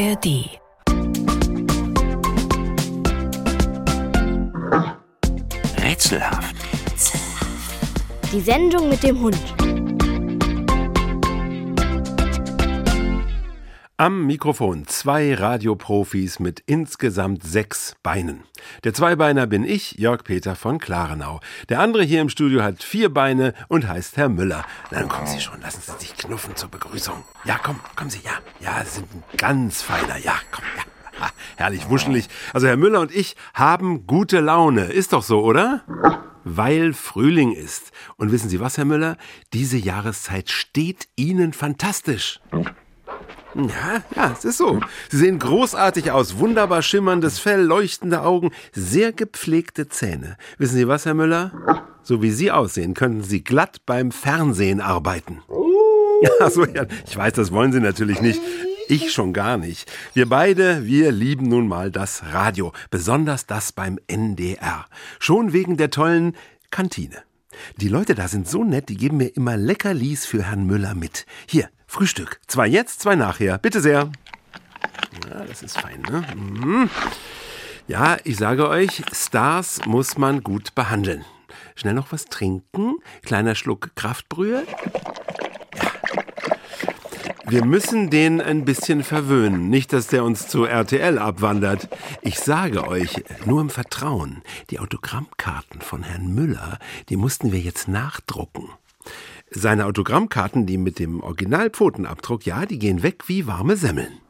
ARD. Rätselhaft. Die Sendung mit dem Hund. Am Mikrofon zwei Radioprofis mit insgesamt sechs Beinen. Der Zweibeiner bin ich, Jörg Peter von Klarenau. Der andere hier im Studio hat vier Beine und heißt Herr Müller. Na, dann kommen Sie schon, lassen Sie sich knuffen zur Begrüßung. Ja, komm, kommen Sie, ja. Ja, Sie sind ein ganz feiner, ja, komm, ja. Herrlich wuschelig. Also Herr Müller und ich haben gute Laune. Ist doch so, oder? Weil Frühling ist. Und wissen Sie was, Herr Müller? Diese Jahreszeit steht Ihnen fantastisch. Ja, ja, es ist so. Sie sehen großartig aus. Wunderbar schimmerndes Fell, leuchtende Augen, sehr gepflegte Zähne. Wissen Sie was, Herr Müller? So wie Sie aussehen, könnten Sie glatt beim Fernsehen arbeiten. Ja, so, ja, ich weiß, das wollen Sie natürlich nicht. Ich schon gar nicht. Wir beide, wir lieben nun mal das Radio. Besonders das beim NDR. Schon wegen der tollen Kantine. Die Leute da sind so nett, die geben mir immer Leckerlis für Herrn Müller mit. Hier, Frühstück. Zwei jetzt, zwei nachher. Bitte sehr. Ja, das ist fein, ne? Mhm. Ja, ich sage euch, Stars muss man gut behandeln. Schnell noch was trinken. Kleiner Schluck Kraftbrühe. Wir müssen den ein bisschen verwöhnen. Nicht, dass der uns zu RTL abwandert. Ich sage euch, nur im Vertrauen, die Autogrammkarten von Herrn Müller, die mussten wir jetzt nachdrucken. Seine Autogrammkarten, die mit dem Originalpfotenabdruck, ja, die gehen weg wie warme Semmeln.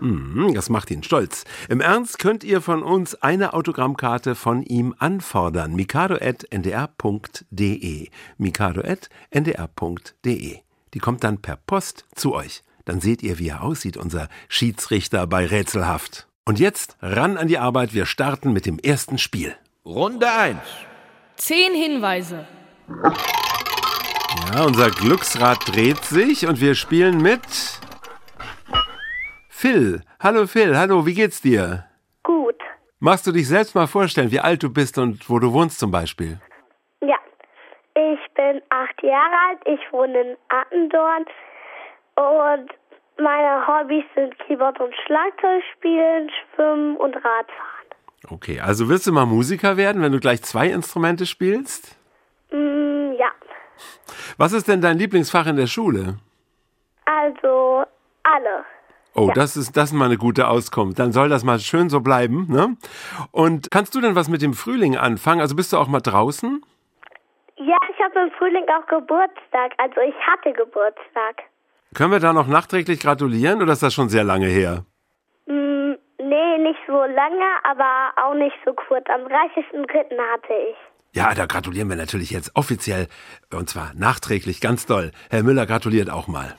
Mhm, das macht ihn stolz. Im Ernst könnt ihr von uns eine Autogrammkarte von ihm anfordern. mikado.ndr.de mikado.ndr.de Die kommt dann per Post zu euch. Dann seht ihr, wie er aussieht, unser Schiedsrichter bei Rätselhaft. Und jetzt ran an die Arbeit. Wir starten mit dem ersten Spiel. Runde 1. Zehn Hinweise. Ja, unser Glücksrad dreht sich und wir spielen mit Phil. Hallo Phil, hallo, wie geht's dir? Gut. Magst du dich selbst mal vorstellen, wie alt du bist und wo du wohnst zum Beispiel? Ja. Ich bin acht Jahre alt, ich wohne in Attendorn und meine Hobbys sind Keyboard und Schlagzeug spielen, Schwimmen und Radfahren. Okay, also willst du mal Musiker werden, wenn du gleich zwei Instrumente spielst? Mm, ja. Was ist denn dein Lieblingsfach in der Schule? Also alle. Oh, das ist das ist mal eine gute Auskunft. Dann soll das mal schön so bleiben, ne? Und kannst du denn was mit dem Frühling anfangen? Also bist du auch mal draußen? Ja, ich habe im Frühling auch Geburtstag. Also ich hatte Geburtstag. Können wir da noch nachträglich gratulieren oder ist das schon sehr lange her? Mm, nee, nicht so lange, aber auch nicht so kurz. Am 30.03. hatte ich. Ja, da gratulieren wir natürlich jetzt offiziell und zwar nachträglich ganz doll. Herr Müller gratuliert auch mal.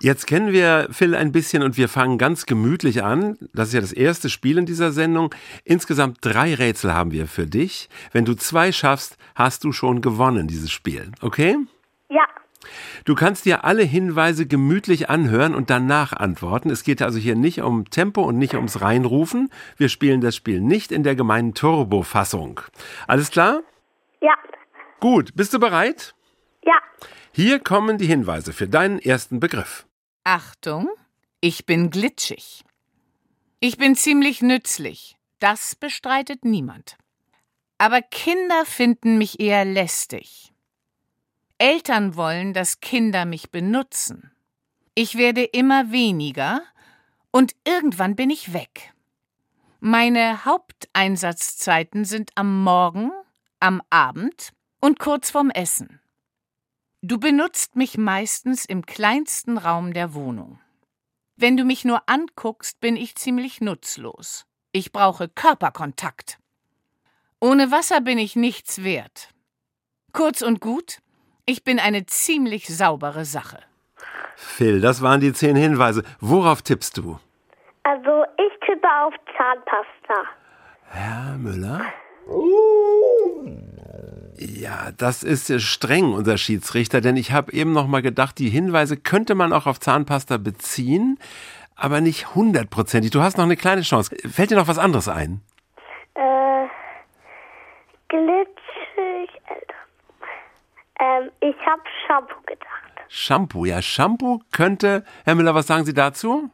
Jetzt kennen wir Phil ein bisschen und wir fangen ganz gemütlich an. Das ist ja das erste Spiel in dieser Sendung. Insgesamt drei Rätsel haben wir für dich. Wenn du zwei schaffst, hast du schon gewonnen, dieses Spiel. Okay? Ja. Du kannst dir alle Hinweise gemütlich anhören und danach antworten. Es geht also hier nicht um Tempo und nicht ums Reinrufen. Wir spielen das Spiel nicht in der gemeinen Turbo-Fassung. Alles klar? Ja. Gut. Bist du bereit? Ja. Hier kommen die Hinweise für deinen ersten Begriff. Achtung, ich bin glitschig. Ich bin ziemlich nützlich. Das bestreitet niemand. Aber Kinder finden mich eher lästig. Eltern wollen, dass Kinder mich benutzen. Ich werde immer weniger und irgendwann bin ich weg. Meine Haupteinsatzzeiten sind am Morgen, am Abend und kurz vorm Essen. Du benutzt mich meistens im kleinsten Raum der Wohnung. Wenn du mich nur anguckst, bin ich ziemlich nutzlos. Ich brauche Körperkontakt. Ohne Wasser bin ich nichts wert. Kurz und gut, ich bin eine ziemlich saubere Sache. Phil, das waren die zehn Hinweise. Worauf tippst du? Also ich tippe auf Zahnpasta. Herr Müller? Ja, das ist streng, unser Schiedsrichter, denn ich habe eben noch mal gedacht, die Hinweise könnte man auch auf Zahnpasta beziehen, aber nicht hundertprozentig. Du hast noch eine kleine Chance. Fällt dir noch was anderes ein? Äh, glitschig, Alter. Ähm, ich habe Shampoo gedacht. Shampoo, ja, Shampoo könnte. Herr Müller, was sagen Sie dazu?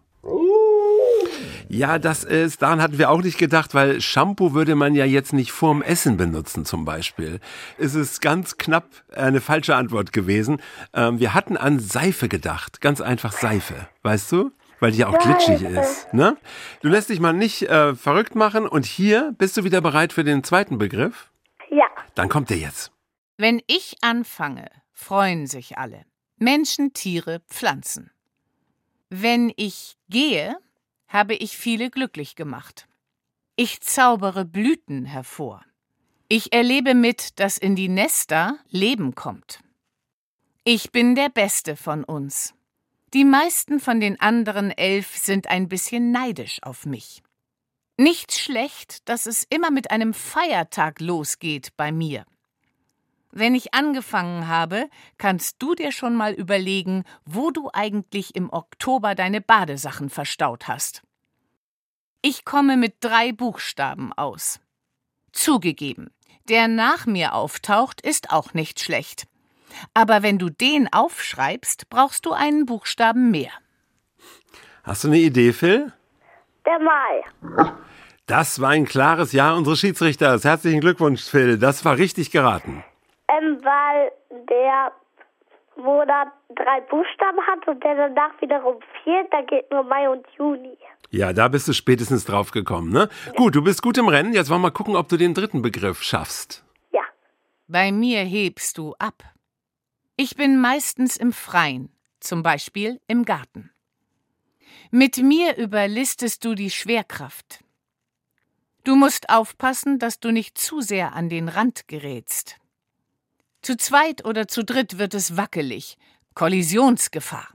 Ja, das ist, daran hatten wir auch nicht gedacht, weil Shampoo würde man ja jetzt nicht vorm Essen benutzen zum Beispiel. Es ist ganz knapp eine falsche Antwort gewesen. Ähm, wir hatten an Seife gedacht, ganz einfach Seife, weißt du? Weil die ja auch glitschig ist. Ne? Du lässt dich mal nicht äh, verrückt machen und hier bist du wieder bereit für den zweiten Begriff? Ja. Dann kommt der jetzt. Wenn ich anfange, freuen sich alle. Menschen, Tiere, Pflanzen. Wenn ich gehe, habe ich viele glücklich gemacht. Ich zaubere Blüten hervor. Ich erlebe mit, dass in die Nester Leben kommt. Ich bin der Beste von uns. Die meisten von den anderen elf sind ein bisschen neidisch auf mich. Nicht schlecht, dass es immer mit einem Feiertag losgeht bei mir. Wenn ich angefangen habe, kannst du dir schon mal überlegen, wo du eigentlich im Oktober deine Badesachen verstaut hast. Ich komme mit drei Buchstaben aus. Zugegeben, der nach mir auftaucht, ist auch nicht schlecht. Aber wenn du den aufschreibst, brauchst du einen Buchstaben mehr. Hast du eine Idee, Phil? Der Mai. Das war ein klares Ja unseres Schiedsrichters. Herzlichen Glückwunsch, Phil. Das war richtig geraten. Ähm, weil der Monat drei Buchstaben hat und der danach wiederum vier, da geht nur Mai und Juni. Ja, da bist du spätestens drauf gekommen, ne? Gut, du bist gut im Rennen. Jetzt wollen wir mal gucken, ob du den dritten Begriff schaffst. Ja. Bei mir hebst du ab. Ich bin meistens im Freien, zum Beispiel im Garten. Mit mir überlistest du die Schwerkraft. Du musst aufpassen, dass du nicht zu sehr an den Rand gerätst. Zu zweit oder zu dritt wird es wackelig, Kollisionsgefahr.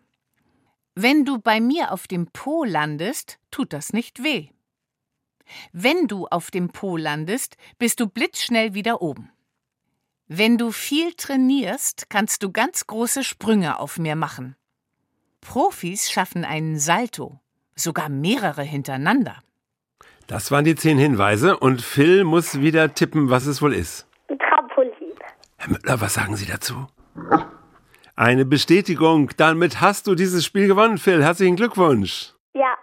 Wenn du bei mir auf dem Po landest, tut das nicht weh. Wenn du auf dem Po landest, bist du blitzschnell wieder oben. Wenn du viel trainierst, kannst du ganz große Sprünge auf mir machen. Profis schaffen einen Salto, sogar mehrere hintereinander. Das waren die zehn Hinweise und Phil muss wieder tippen, was es wohl ist. Herr Müller, was sagen Sie dazu? Eine Bestätigung. Damit hast du dieses Spiel gewonnen, Phil. Herzlichen Glückwunsch. Ja.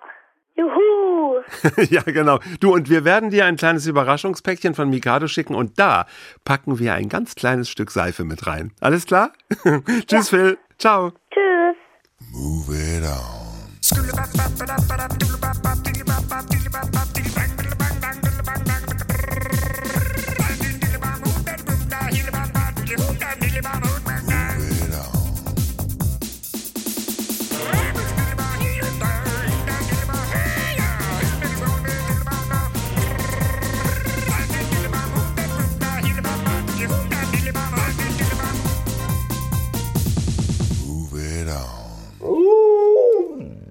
Juhu. ja, genau. Du, und wir werden dir ein kleines Überraschungspäckchen von Mikado schicken und da packen wir ein ganz kleines Stück Seife mit rein. Alles klar? Tschüss, Phil. Ciao. Tschüss. Move it on. On.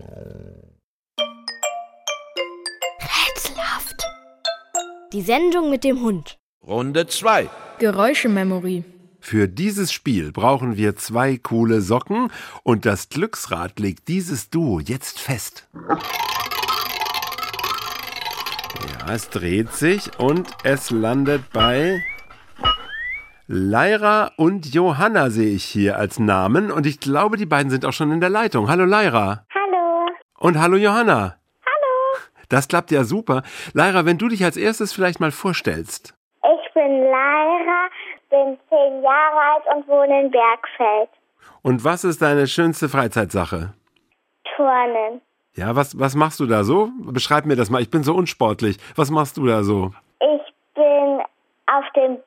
Rätselhaft. Die Sendung mit dem Hund. Runde 2. Geräuschememory. Für dieses Spiel brauchen wir zwei coole Socken und das Glücksrad legt dieses Duo jetzt fest. Ja, es dreht sich und es landet bei Lyra und Johanna sehe ich hier als Namen und ich glaube, die beiden sind auch schon in der Leitung. Hallo Lyra. Hallo. Und hallo Johanna. Hallo. Das klappt ja super. Lyra, wenn du dich als erstes vielleicht mal vorstellst. Ich bin Lyra, bin zehn Jahre alt und wohne in Bergfeld. Und was ist deine schönste Freizeitsache? Turnen. Ja, was, was machst du da so? Beschreib mir das mal. Ich bin so unsportlich. Was machst du da so? Ich bin auf dem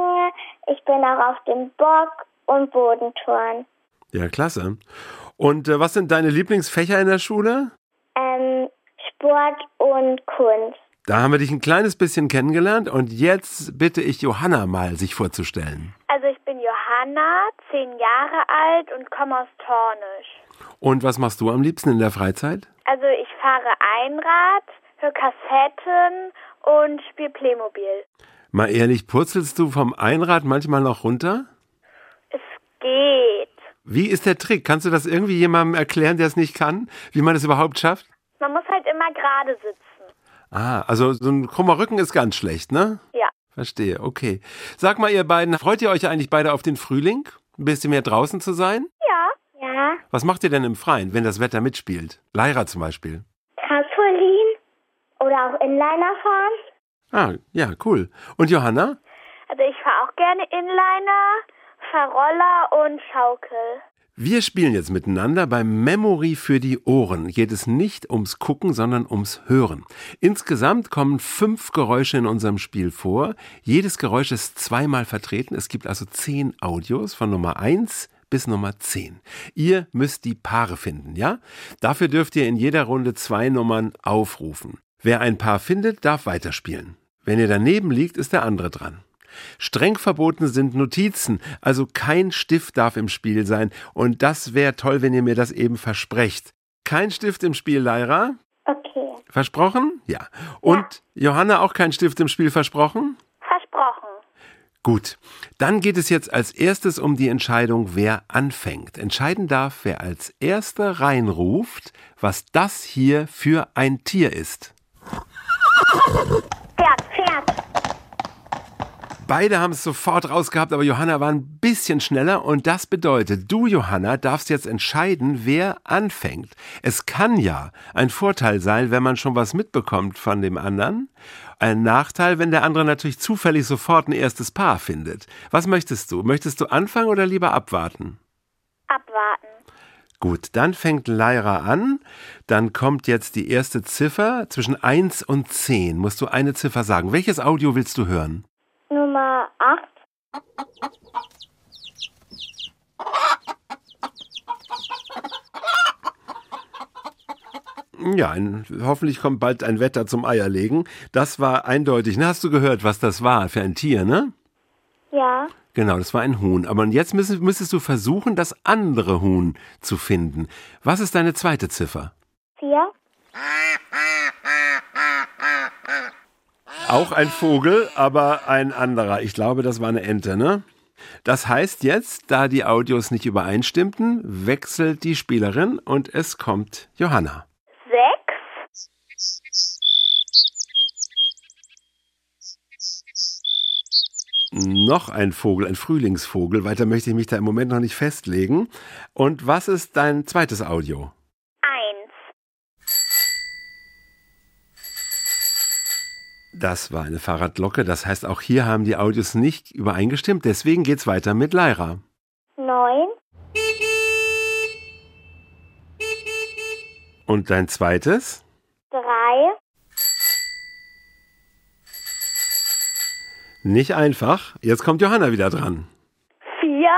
Balken, ich bin auch auf dem Bock und Bodenturnen. Ja, klasse. Und äh, was sind deine Lieblingsfächer in der Schule? Ähm, Sport und Kunst. Da haben wir dich ein kleines bisschen kennengelernt und jetzt bitte ich Johanna mal, sich vorzustellen. Also ich bin Johanna, zehn Jahre alt und komme aus Tornisch. Und was machst du am liebsten in der Freizeit? Also ich fahre Einrad, höre Kassetten und spiele Playmobil. Mal ehrlich, purzelst du vom Einrad manchmal noch runter? Es geht. Wie ist der Trick? Kannst du das irgendwie jemandem erklären, der es nicht kann? Wie man es überhaupt schafft? Man muss halt immer gerade sitzen. Ah, also so ein krummer Rücken ist ganz schlecht, ne? Ja. Verstehe, okay. Sag mal, ihr beiden, freut ihr euch eigentlich beide auf den Frühling? Ein bisschen mehr draußen zu sein? Ja. Ja. Was macht ihr denn im Freien, wenn das Wetter mitspielt? Lyra zum Beispiel. Trampolin Inliner fahren. Ah, ja, cool. Und Johanna? Also ich fahre auch gerne Inliner, fahre Roller und Schaukel. Wir spielen jetzt miteinander beim Memory für die Ohren. Geht es nicht ums Gucken, sondern ums Hören. Insgesamt kommen fünf Geräusche in unserem Spiel vor. Jedes Geräusch ist zweimal vertreten. Es gibt also zehn Audios von Nummer eins bis Nummer zehn. Ihr müsst die Paare finden, ja? Dafür dürft ihr in jeder Runde zwei Nummern aufrufen. Wer ein Paar findet, darf weiterspielen. Wenn ihr daneben liegt, ist der andere dran. Streng verboten sind Notizen, also kein Stift darf im Spiel sein. Und das wäre toll, wenn ihr mir das eben versprecht. Kein Stift im Spiel, Lyra? Okay. Versprochen? Ja. Und Johanna auch kein Stift im Spiel versprochen? Versprochen. Gut. Dann geht es jetzt als erstes um die Entscheidung, wer anfängt. Entscheiden darf, wer als erster reinruft, was das hier für ein Tier ist. Pferd. Beide haben es sofort rausgehabt, aber Johanna war ein bisschen schneller und das bedeutet, du Johanna darfst jetzt entscheiden, wer anfängt. Es kann ja ein Vorteil sein, wenn man schon was mitbekommt von dem anderen. Ein Nachteil, wenn der andere natürlich zufällig sofort ein erstes Paar findet. Was möchtest du? Möchtest du anfangen oder lieber abwarten? Abwarten. Gut, dann fängt Lyra an. Dann kommt jetzt die erste Ziffer. Zwischen 1 und 10 musst du eine Ziffer sagen. Welches Audio willst du hören? Nummer 8. Ja, ein, hoffentlich kommt bald ein Wetter zum Eierlegen. Das war eindeutig. Na, hast du gehört, was das war für ein Tier, ne? Ja. Genau, das war ein Huhn. Aber jetzt müsstest, müsstest du versuchen, das andere Huhn zu finden. Was ist deine zweite Ziffer? 4. Auch ein Vogel, aber ein anderer. Ich glaube, das war eine Ente, ne? Das heißt jetzt, da die Audios nicht übereinstimmten, wechselt die Spielerin und es kommt Johanna. 6. Noch ein Vogel, ein Frühlingsvogel. Weiter möchte ich mich da im Moment noch nicht festlegen. Und was ist dein zweites Audio? 1. Das war eine Fahrradglocke. Das heißt, auch hier haben die Audios nicht übereingestimmt. Deswegen geht's weiter mit Lyra. 9. Und dein zweites? 3. Nicht einfach. Jetzt kommt Johanna wieder dran. 4.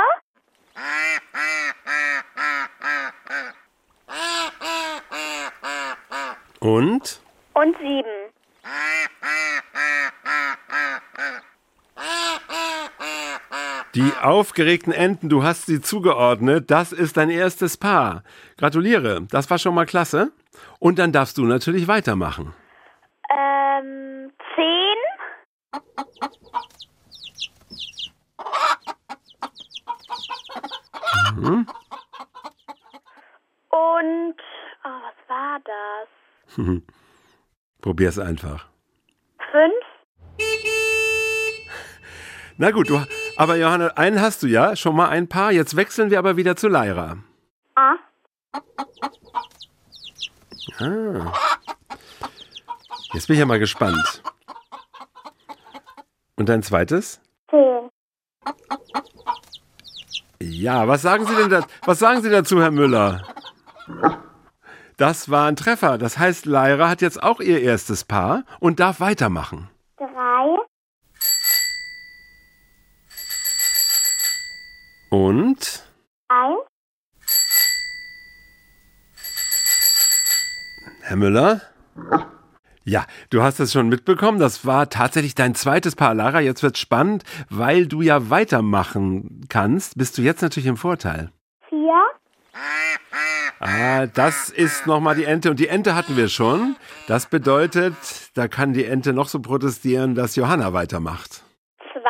Und? Und 7. Die aufgeregten Enten, du hast sie zugeordnet. Das ist dein erstes Paar. Gratuliere. Das war schon mal klasse. Und dann darfst du natürlich weitermachen. Ähm, 10. Mhm. Und, oh, was war das? Probier's einfach. 5. Na gut, du, aber Johanna, einen hast du ja, schon mal ein Paar. Jetzt wechseln wir aber wieder zu Lyra. 8. Ah. Jetzt bin ich ja mal gespannt. Und dein zweites? 10. Ja, was sagen Sie denn da, was sagen Sie dazu, Herr Müller? Das war ein Treffer. Das heißt, Lyra hat jetzt auch ihr erstes Paar und darf weitermachen. 3. Und 1. Herr Müller? Ja, du hast es schon mitbekommen. Das war tatsächlich dein zweites Paar. Lara, jetzt wird's spannend, weil du ja weitermachen kannst. Bist du jetzt natürlich im Vorteil. 4. Ah, das ist nochmal die Ente. Und die Ente hatten wir schon. Das bedeutet, da kann die Ente noch so protestieren, dass Johanna weitermacht. 2.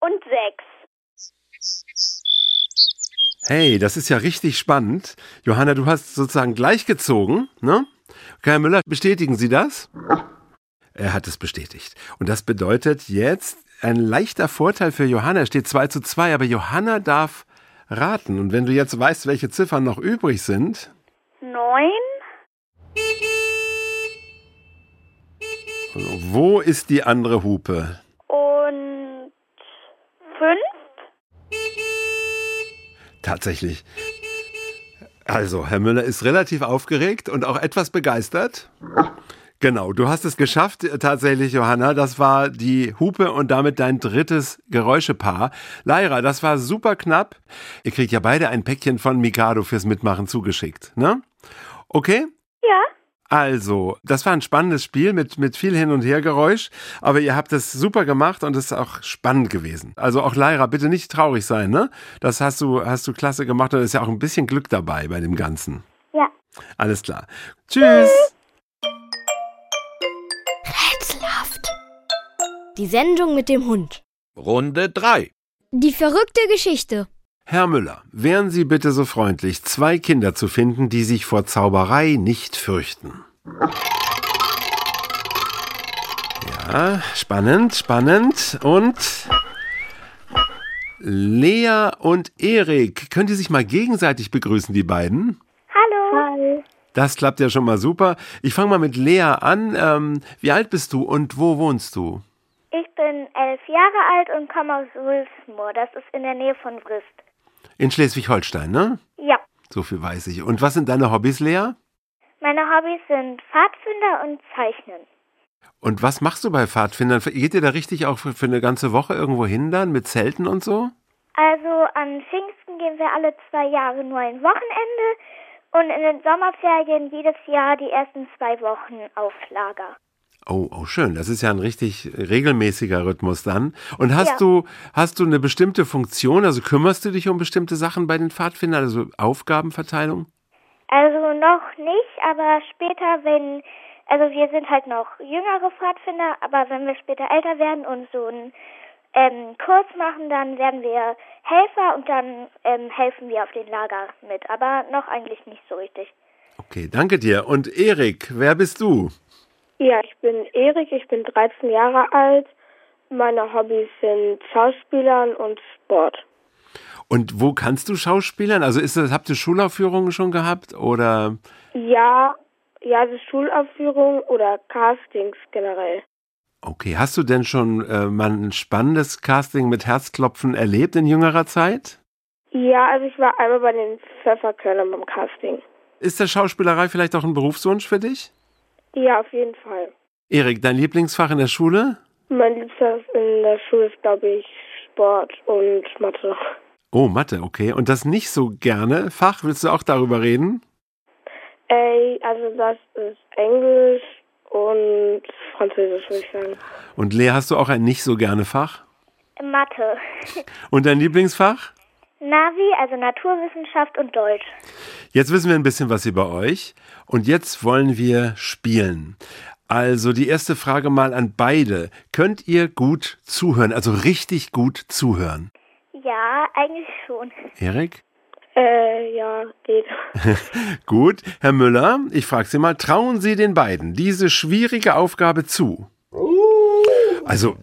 Und 6. Hey, das ist ja richtig spannend. Johanna, du hast sozusagen gleich gezogen, ne? Okay, Herr Müller, bestätigen Sie das? Er hat es bestätigt. Und das bedeutet jetzt ein leichter Vorteil für Johanna. Es steht 2 zu 2, aber Johanna darf raten. Und wenn du jetzt weißt, welche Ziffern noch übrig sind. Neun. Wo ist die andere Hupe? Und fünf. Tatsächlich. Also, Herr Müller ist relativ aufgeregt und auch etwas begeistert. Genau, du hast es geschafft, äh, tatsächlich, Johanna. Das war die Hupe und damit dein drittes Geräuschepaar. Lyra, das war super knapp. Ihr kriegt ja beide ein Päckchen von Mikado fürs Mitmachen zugeschickt, ne? Okay? Ja. Also, das war ein spannendes Spiel mit, mit viel Hin- und Hergeräusch, aber ihr habt es super gemacht und es ist auch spannend gewesen. Also auch Lyra, bitte nicht traurig sein, ne? Das hast du, hast du klasse gemacht und es ist ja auch ein bisschen Glück dabei bei dem Ganzen. Ja. Alles klar. Tschüss! Rätselhaft. Die Sendung mit dem Hund. Runde 3. Die verrückte Geschichte. Herr Müller, wären Sie bitte so freundlich, zwei Kinder zu finden, die sich vor Zauberei nicht fürchten. Ja, spannend, spannend. Und Lea und Erik, könnt ihr sich mal gegenseitig begrüßen, die beiden? Hallo. Das klappt ja schon mal super. Ich fange mal mit Lea an. Ähm, wie alt bist du und wo wohnst du? Ich bin elf Jahre alt und komme aus Wülfsmoor. Das ist in der Nähe von Brist. In Schleswig-Holstein, ne? Ja. So viel weiß ich. Und was sind deine Hobbys, Lea? Meine Hobbys sind Pfadfinder und Zeichnen. Und was machst du bei Pfadfindern? Geht ihr da richtig auch für, für eine ganze Woche irgendwo hin dann mit Zelten und so? Also an Pfingsten gehen wir alle zwei Jahre nur ein Wochenende und in den Sommerferien jedes Jahr die ersten zwei Wochen auf Lager. Oh, oh, schön. Das ist ja ein richtig regelmäßiger Rhythmus dann. Und hast Ja. du, hast du eine bestimmte Funktion? Also kümmerst du dich um bestimmte Sachen bei den Pfadfindern, also Aufgabenverteilung? Also noch nicht, aber später, wenn, also wir sind halt noch jüngere Pfadfinder, aber wenn wir später älter werden und so einen ähm, Kurs machen, dann werden wir Helfer und dann ähm, helfen wir auf den Lager mit, aber noch eigentlich nicht so richtig. Okay, danke dir. Und Erik, wer bist du? Ja, ich bin Erik, ich bin 13 Jahre alt. Meine Hobbys sind Schauspielern und Sport. Und wo kannst du Schauspielern? Also ist das, habt ihr Schulaufführungen schon gehabt oder? Ja, ja, also Schulaufführungen oder Castings generell. Okay, hast du denn schon äh, mal ein spannendes Casting mit Herzklopfen erlebt in jüngerer Zeit? Ja, also ich war einmal bei den Pfefferkörnern beim Casting. Ist der Schauspielerei vielleicht auch ein Berufswunsch für dich? Ja, auf jeden Fall. Erik, dein Lieblingsfach in der Schule? Mein Liebster in der Schule ist, glaube ich, Sport und Mathe. Oh, Mathe, okay. Und das nicht so gerne Fach, willst du auch darüber reden? Ey, also das ist Englisch und Französisch, würde ich sagen. Und Lea, hast du auch ein nicht so gerne Fach? Mathe, Und dein Lieblingsfach? Navi, also Naturwissenschaft und Deutsch. Jetzt wissen wir ein bisschen was über euch und jetzt wollen wir spielen. Also die erste Frage mal an beide. Könnt ihr gut zuhören, also richtig gut zuhören? Ja, eigentlich schon. Erik? Äh, ja, geht. Gut. Herr Müller, ich frage Sie mal, trauen Sie den beiden diese schwierige Aufgabe zu? Also,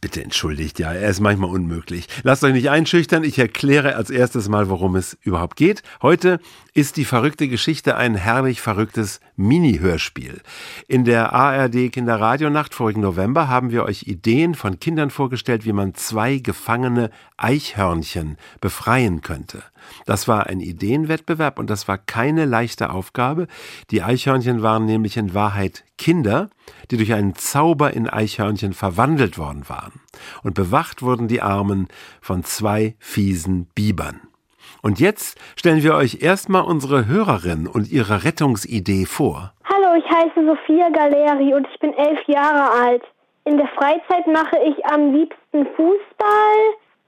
bitte entschuldigt, ja, er ist manchmal unmöglich. Lasst euch nicht einschüchtern, ich erkläre als erstes mal, worum es überhaupt geht. Heute ist die verrückte Geschichte ein herrlich verrücktes Mini-Hörspiel. In der ARD Kinderradionacht vorigen November haben wir euch Ideen von Kindern vorgestellt, wie man zwei gefangene Eichhörnchen befreien könnte. Das war ein Ideenwettbewerb und das war keine leichte Aufgabe. Die Eichhörnchen waren nämlich in Wahrheit Kinder, die durch einen Zauber in Eichhörnchen verwandelt worden waren. Und bewacht wurden die Armen von zwei fiesen Bibern. Und jetzt stellen wir euch erstmal unsere Hörerin und ihre Rettungsidee vor. Hallo, ich heiße Sophia Galeri und ich bin elf Jahre alt. In der Freizeit mache ich am liebsten Fußball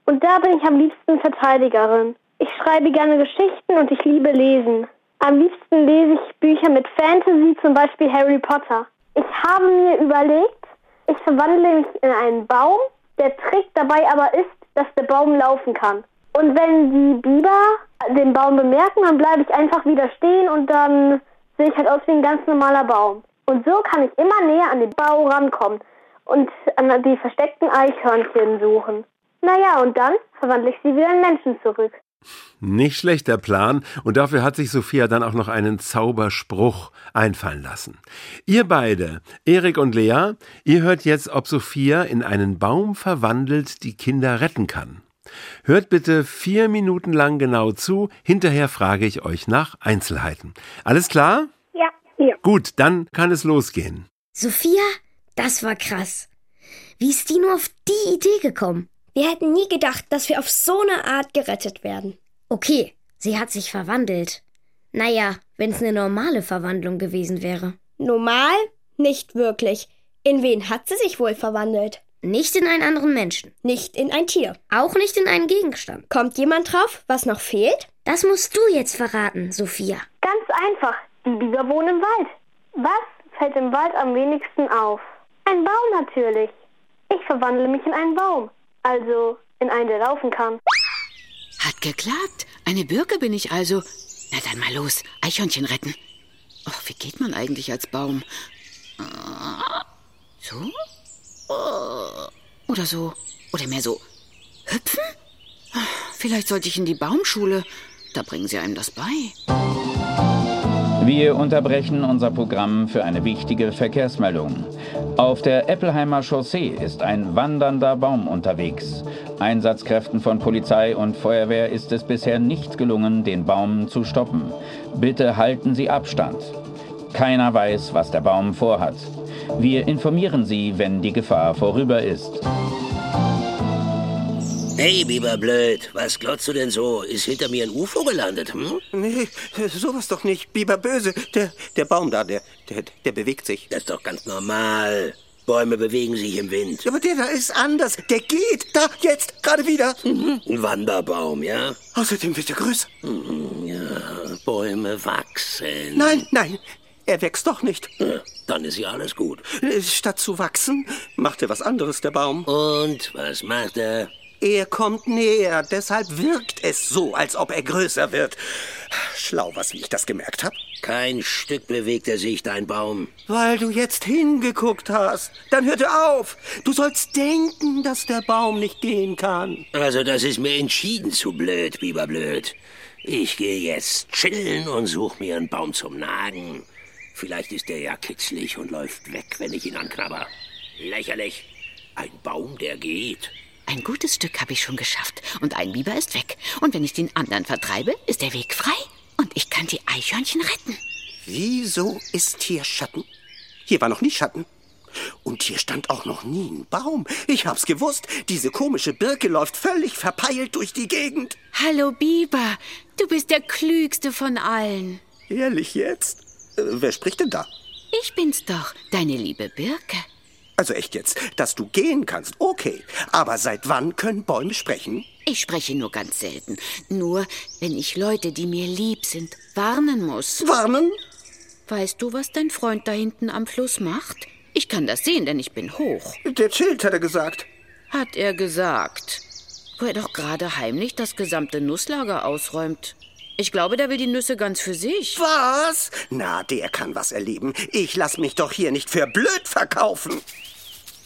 und da bin ich am liebsten Verteidigerin. Ich schreibe gerne Geschichten und ich liebe Lesen. Am liebsten lese ich Bücher mit Fantasy, zum Beispiel Harry Potter. Ich habe mir überlegt, ich verwandle mich in einen Baum. Der Trick dabei aber ist, dass der Baum laufen kann. Und wenn die Biber den Baum bemerken, dann bleibe ich einfach wieder stehen und dann sehe ich halt aus wie ein ganz normaler Baum. Und so kann ich immer näher an den Baum rankommen und an die versteckten Eichhörnchen suchen. Naja, und dann verwandle ich sie wieder in Menschen zurück. Nicht schlechter Plan und dafür hat sich Sophia dann auch noch einen Zauberspruch einfallen lassen. Ihr beide, Erik und Lea, ihr hört jetzt, ob Sophia in einen Baum verwandelt die Kinder retten kann. Hört bitte vier Minuten lang genau zu, hinterher frage ich euch nach Einzelheiten. Alles klar? Ja. Ja. Gut, dann kann es losgehen. Sophia, das war krass. Wie ist die nur auf die Idee gekommen? Wir hätten nie gedacht, dass wir auf so eine Art gerettet werden. Okay, sie hat sich verwandelt. Naja, wenn es eine normale Verwandlung gewesen wäre. Normal? Nicht wirklich. In wen hat sie sich wohl verwandelt? Nicht in einen anderen Menschen. Nicht in ein Tier. Auch nicht in einen Gegenstand. Kommt jemand drauf, was noch fehlt? Das musst du jetzt verraten, Sophia. Ganz einfach. Die Biber wohnen im Wald. Was fällt im Wald am wenigsten auf? Ein Baum natürlich. Ich verwandle mich in einen Baum. Also in einen, der laufen kann. Hat geklappt. Eine Birke bin ich also. Na dann mal los. Eichhörnchen retten. Och, wie geht man eigentlich als Baum? So? Oder so. Oder mehr so. Hüpfen? Vielleicht sollte ich in die Baumschule. Da bringen sie einem das bei. Wir unterbrechen unser Programm für eine wichtige Verkehrsmeldung. Auf der Eppelheimer Chaussee ist ein wandernder Baum unterwegs. Einsatzkräften von Polizei und Feuerwehr ist es bisher nicht gelungen, den Baum zu stoppen. Bitte halten Sie Abstand. Keiner weiß, was der Baum vorhat. Wir informieren Sie, wenn die Gefahr vorüber ist. Hey, Biberblöd, was glotzt du denn so? Ist hinter mir ein UFO gelandet, hm? Nee, sowas doch nicht. Biber böse. Der, der Baum da, der, der, der bewegt sich. Das ist doch ganz normal. Bäume bewegen sich im Wind. Aber der da ist anders. Der geht. Da, jetzt, gerade wieder. Mhm. Ein Wanderbaum, ja? Außerdem wird er größer. Mhm, ja, Bäume wachsen. Nein, nein. Er wächst doch nicht. Ja, dann ist ja alles gut. Statt zu wachsen, macht er was anderes, der Baum. Und was macht er? Er kommt näher, deshalb wirkt es so, als ob er größer wird. Schlau, was wie ich das gemerkt habe. Kein Stück bewegt er sich, dein Baum. Weil du jetzt hingeguckt hast. Dann hört er auf. Du sollst denken, dass der Baum nicht gehen kann. Also das ist mir entschieden zu blöd, Biberblöd. Ich gehe jetzt chillen und suche mir einen Baum zum Nagen. Vielleicht ist der ja kitzlig und läuft weg, wenn ich ihn anknabber. Lächerlich. Ein Baum, der geht. Ein gutes Stück habe ich schon geschafft und ein Biber ist weg. Und wenn ich den anderen vertreibe, ist der Weg frei und ich kann die Eichhörnchen retten. Wieso ist hier Schatten? Hier war noch nie Schatten. Und hier stand auch noch nie ein Baum. Ich hab's gewusst. Diese komische Birke läuft völlig verpeilt durch die Gegend. Hallo Biber, du bist der klügste von allen. Ehrlich jetzt? Wer spricht denn da? Ich bin's doch, deine liebe Birke. Also echt jetzt, dass du gehen kannst, okay. Aber seit wann können Bäume sprechen? Ich spreche nur ganz selten. Nur, wenn ich Leute, die mir lieb sind, warnen muss. Warnen? Weißt du, was dein Freund da hinten am Fluss macht? Ich kann das sehen, denn ich bin hoch. Der chillt, hat er gesagt. Hat er gesagt. Wo er doch gerade heimlich das gesamte Nusslager ausräumt. Ich glaube, der will die Nüsse ganz für sich. Was? Na, der kann was erleben. Ich lass mich doch hier nicht für blöd verkaufen.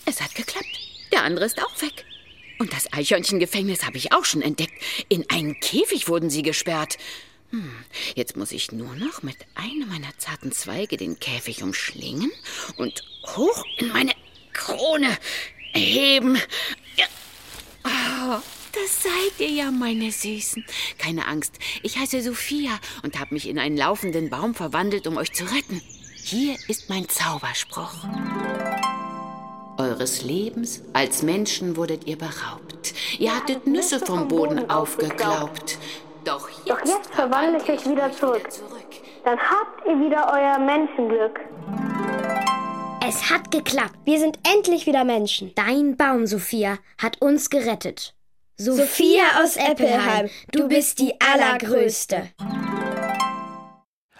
Es hat geklappt. Der andere ist auch weg. Und das Eichhörnchengefängnis habe ich auch schon entdeckt. In einen Käfig wurden sie gesperrt. Hm, jetzt muss ich nur noch mit einem meiner zarten Zweige den Käfig umschlingen und hoch in meine Krone heben. Ja. Oh, das seid ihr ja, meine Süßen. Keine Angst, ich heiße Sophia und habe mich in einen laufenden Baum verwandelt, um euch zu retten. Hier ist mein Zauberspruch. Eures Lebens als Menschen wurdet ihr beraubt. Ihr hattet Nüsse vom Boden aufgeglaubt. Doch jetzt, Doch jetzt verwandle ich euch wieder zurück. Dann habt ihr wieder euer Menschenglück. Es hat geklappt. Wir sind endlich wieder Menschen. Dein Baum, Sophia, hat uns gerettet. Sophia aus Eppelheim, du bist die Allergrößte.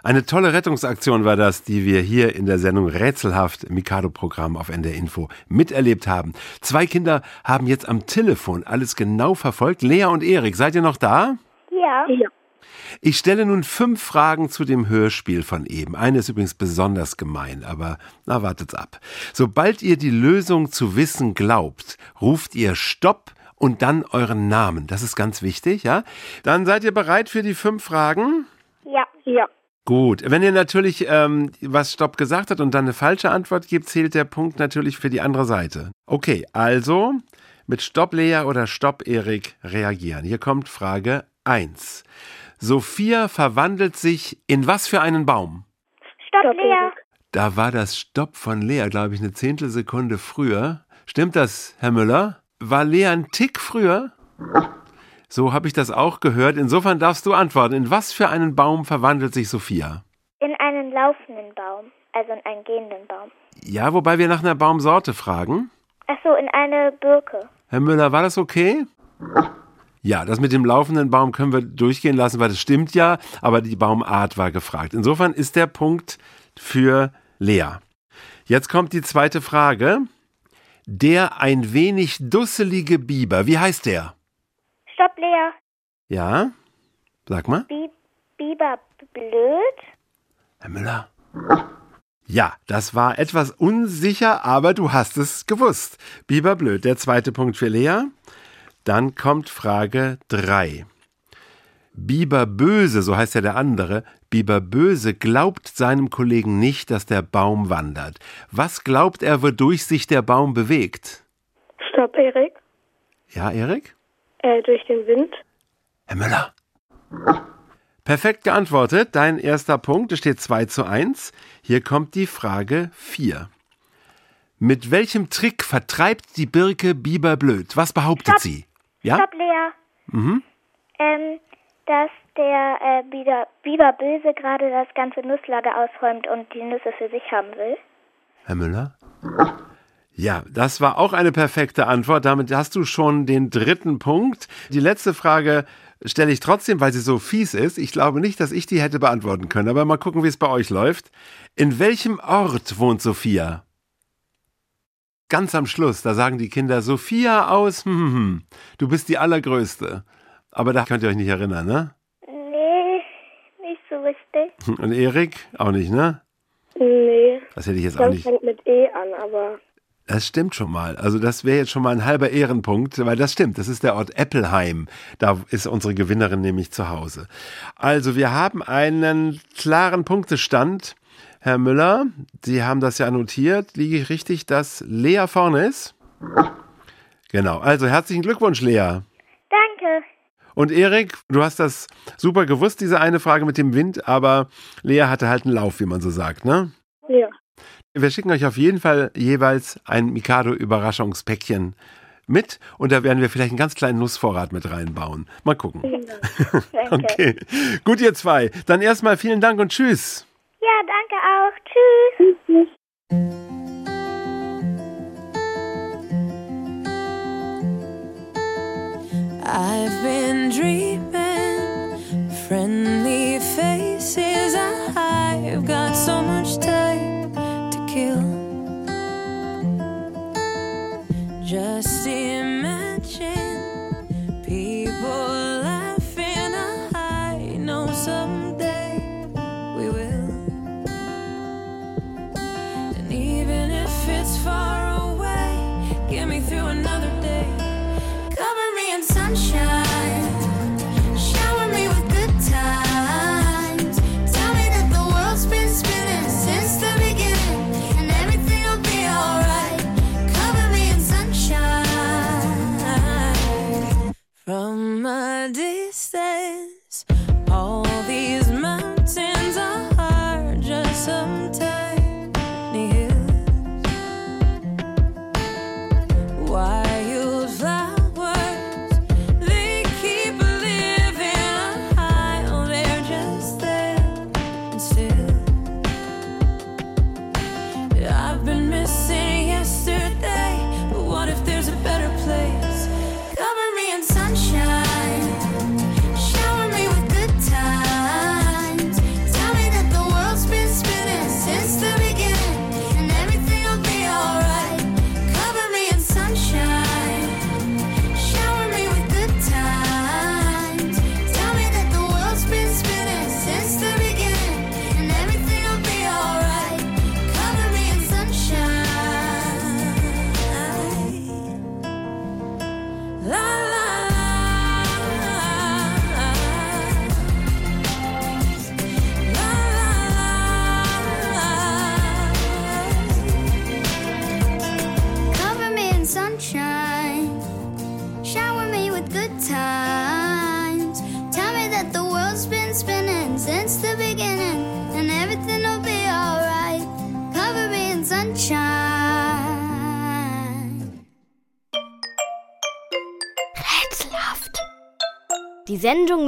Eine tolle Rettungsaktion war das, die wir hier in der Sendung Rätselhaft im Mikado-Programm auf NDR Info miterlebt haben. Zwei Kinder haben jetzt am Telefon alles genau verfolgt. Lea und Erik, seid ihr noch da? Ja. ja. Ich stelle nun fünf Fragen zu dem Hörspiel von eben. Eine ist übrigens besonders gemein, aber na, wartet's ab. Sobald ihr die Lösung zu wissen glaubt, ruft ihr Stopp und dann euren Namen. Das ist ganz wichtig, ja? Dann seid ihr bereit für die fünf Fragen? Ja. Ja. Gut, wenn ihr natürlich ähm, was Stopp gesagt habt und dann eine falsche Antwort gibt, zählt der Punkt natürlich für die andere Seite. Okay, also mit Stopp Lea oder Stopp Erik reagieren. Hier kommt Frage 1. Sophia verwandelt sich in was für einen Baum? Stopp, Lea. Da war das Stopp von Lea, glaube ich, eine Zehntelsekunde früher. Stimmt das, Herr Müller? War Lea ein Tick früher? So habe ich das auch gehört. Insofern darfst du antworten. In was für einen Baum verwandelt sich Sophia? In einen laufenden Baum, also in einen gehenden Baum. Ja, wobei wir nach einer Baumsorte fragen. Ach so, in eine Birke. Herr Müller, war das okay? Ja, das mit dem laufenden Baum können wir durchgehen lassen, weil das stimmt ja, aber die Baumart war gefragt. Insofern ist der Punkt für Lea. Jetzt kommt die zweite Frage. Der ein wenig dusselige Biber, wie heißt der? Stopp, Lea. Ja? Sag mal. Bi Biber blöd? Herr Müller. Ja, das war etwas unsicher, aber du hast es gewusst. Biber blöd. Der zweite Punkt für Lea. Dann kommt Frage 3. Biber Böse, so heißt ja der andere, Biber Böse glaubt seinem Kollegen nicht, dass der Baum wandert. Was glaubt er, wodurch sich der Baum bewegt? Stopp, Erik. Ja, Erik? Äh, durch den Wind. Herr Müller. Perfekt geantwortet. Dein erster Punkt. Es steht 2 zu 1. Hier kommt die Frage 4. Mit welchem Trick vertreibt die Birke Biber blöd? Was behauptet Stopp. sie? Ja? Stopp, Lea. Mhm. Ähm, dass der äh, Biber, Böse gerade das ganze Nusslager ausräumt und die Nüsse für sich haben will. Herr Müller? Ja, das war auch eine perfekte Antwort. Damit hast du schon den dritten Punkt. Die letzte Frage stelle ich trotzdem, weil sie so fies ist. Ich glaube nicht, dass ich die hätte beantworten können, aber mal gucken, wie es bei euch läuft. In welchem Ort wohnt Sophia? Ganz am Schluss, da sagen die Kinder Sophia aus, hm, hm, hm. du bist die Allergrößte. Aber da könnt ihr euch nicht erinnern, ne? Nee, nicht so richtig. Und Erik auch nicht, ne? Nee. Das hätte ich jetzt auch Das nicht. fängt mit E an, aber Das stimmt schon mal. Also das wäre jetzt schon mal ein halber Ehrenpunkt, weil das stimmt. Das ist der Ort Eppelheim. Da ist unsere Gewinnerin nämlich zu Hause. Also wir haben einen klaren Punktestand. Herr Müller, Sie haben das ja notiert. Liege ich richtig, dass Lea vorne ist? Genau. Also herzlichen Glückwunsch, Lea. Und Erik, du hast das super gewusst, diese eine Frage mit dem Wind, aber Lea hatte halt einen Lauf, wie man so sagt, ne? ja. Wir schicken euch auf jeden Fall jeweils ein Mikado-Überraschungspäckchen mit und da werden wir vielleicht einen ganz kleinen Nussvorrat mit reinbauen. Mal gucken. Danke. Okay. Gut, ihr zwei. Dann erstmal vielen Dank und tschüss. Ja, danke auch. Tschüss. I've been dreaming friendly faces. I've got so much